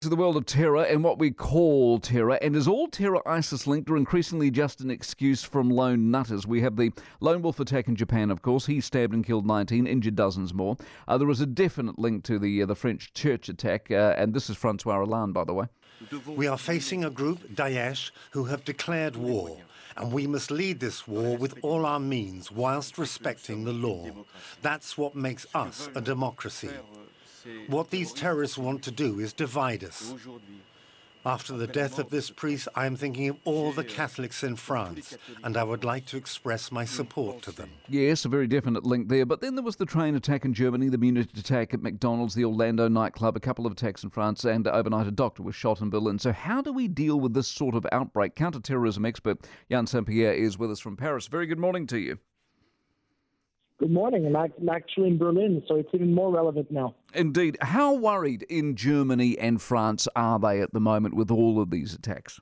to the world of terror and what we call terror. And is all terror ISIS linked or increasingly just an excuse from lone nutters? We have the lone wolf attack in Japan, of course. He stabbed and killed 19, injured dozens more. Uh, there is a definite link to the uh, the French church attack, uh, and this is Francois Hollande, by the way. We are facing a group, Daesh, who have declared war. And we must lead this war with all our means whilst respecting the law. That's what makes us a democracy. What these terrorists want to do is divide us. After the death of this priest, I am thinking of all the Catholics in France, and I would like to express my support to them. Yes, a very definite link there. But then there was the train attack in Germany, the Munich attack at McDonald's, the Orlando nightclub, a couple of attacks in France, and overnight a doctor was shot in Berlin. So, how do we deal with this sort of outbreak? Counterterrorism expert Yan St-Pierre is with us from Paris. Very good morning to you. Good morning. I'm actually in Berlin, so it's even more relevant now. Indeed. How worried in Germany and France are they at the moment with all of these attacks?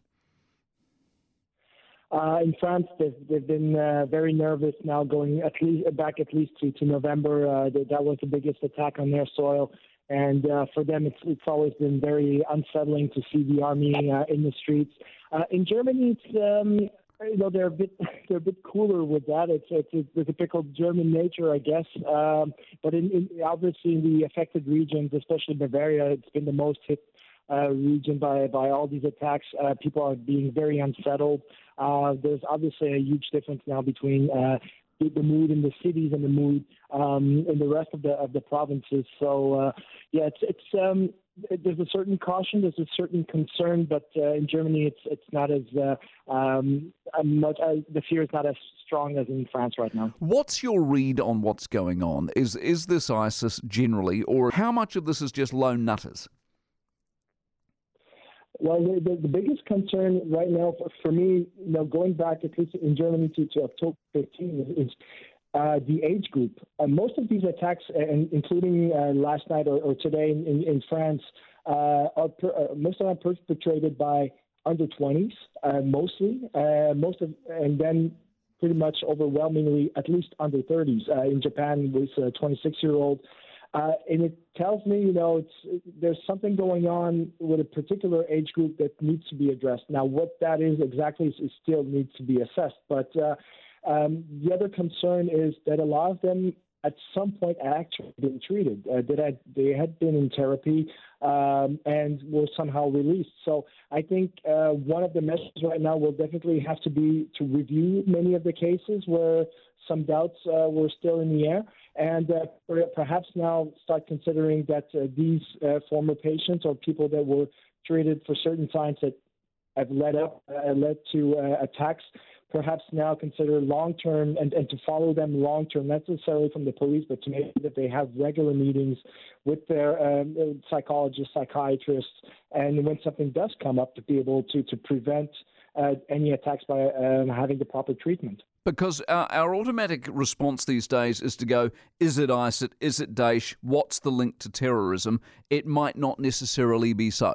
Uh, in France, they've, they've been uh, very nervous now, going at least back at least to, to November. Uh, that was the biggest attack on their soil, and uh, for them, it's it's always been very unsettling to see the army uh, in the streets. Uh, in Germany, it's um, you know they're a bit they're a bit cooler with that. It's it's, a typical German nature, I guess. Um, but in, in obviously in the affected regions, especially Bavaria, it's been the most hit uh, region by by all these attacks. Uh, people are being very unsettled. Uh, there's obviously a huge difference now between uh, the, the mood in the cities and the mood um, in the rest of the of the provinces. So uh, yeah, it's it's um, there's a certain caution, there's a certain concern, but uh, in Germany, it's it's not as uh, um, much. Uh, the fear is not as strong as in France right now. What's your read on what's going on? Is is this ISIS generally, or how much of this is just lone nutters? Well, the, the, the biggest concern right now for, for, me, you know, going back at least in Germany to, to October 15, is uh, the age group. Uh, most of these attacks, uh, including uh, last night or, or today in, in, France, uh, are per, uh, most of them are perpetrated by under 20s, uh, mostly. Uh, most of, and then pretty much overwhelmingly at least under 30s. Uh, in Japan, with a 26 year old. and it tells me, you know, it's there's something going on with a particular age group that needs to be addressed. Now, what that is exactly is, is still needs to be assessed. But um, the other concern is that a lot of them at some point actually been treated. Uh, that had, they had been in therapy um, and were somehow released. So I think uh, one of the messages right now will definitely have to be to review many of the cases where some doubts uh, were still in the air, and uh, perhaps now start considering that uh, these uh, former patients or people that were treated for certain signs that have led up led to attacks perhaps now consider long term and, and to follow them long term, not necessarily from the police, but to make sure that they have regular meetings with their um, psychologists, psychiatrists, and when something does come up, to be able to, to prevent uh, any attacks by um, having the proper treatment. Because our, our, automatic response these days is to go, is it ISIS? Is it Daesh? What's the link to terrorism? It might not necessarily be so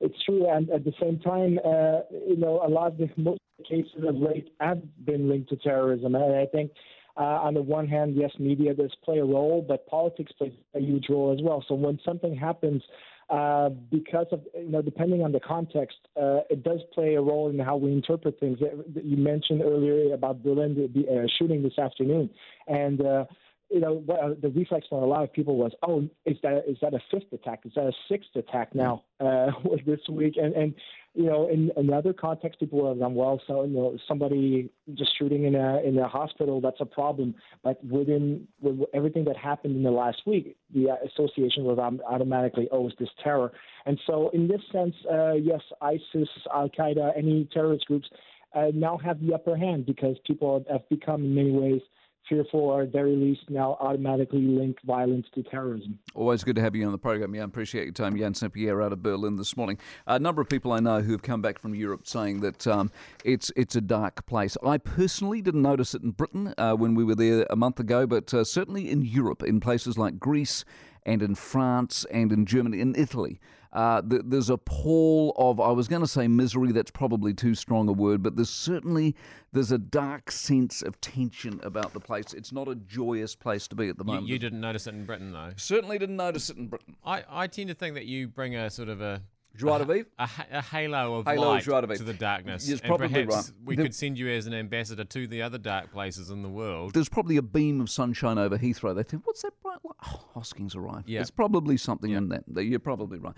it's true. And at the same time, uh, you know, a lot of most cases of rape have been linked to terrorism. And I think, uh, on the one hand, yes, media does play a role, but politics plays a huge role as well. So when something happens, uh, because of you know, depending on the context, uh, it does play a role in how we interpret things. You mentioned earlier about Berlin the, uh, shooting this afternoon, and uh, you know, uh, the reflex for a lot of people was, oh, is that is that a fifth attack? Is that a sixth attack now uh, this week? And and you know, in another context, people have done well. So you know, somebody just shooting in a in a hospital, that's a problem. But within with everything that happened in the last week, the association was automatically, oh, it's this terror. And so, in this sense, uh, yes, ISIS, Al Qaeda, any terrorist groups uh, now have the upper hand because people have become in many ways fearful or at very least now automatically link violence to terrorism. Always good to have you on the program. Yeah, I appreciate your time. Yan St-Pierre out of Berlin this morning. A number of people I know who have come back from Europe saying that um, it's it's a dark place. I personally didn't notice it in Britain uh, when we were there a month ago, but uh, certainly in Europe, in places like Greece and in France and in Germany, in Italy. Uh, th- there's a pall of I was going to say misery. That's probably too strong a word, but there's certainly there's a dark sense of tension about the place. It's not a joyous place to be at the moment. you didn't notice it in Britain, though. certainly didn't notice it in Britain. I, I tend to think that you bring a sort of a Joie de vivre? a, ha- a halo of Halo light vivre. to the darkness. Yes, and probably perhaps right. we The- could send you as an ambassador to the other dark places in the world. There's probably a beam of sunshine over Heathrow. They think, what's that bright light? Oh, Hosking's arrived. Yeah. There's probably something in that. You're probably right.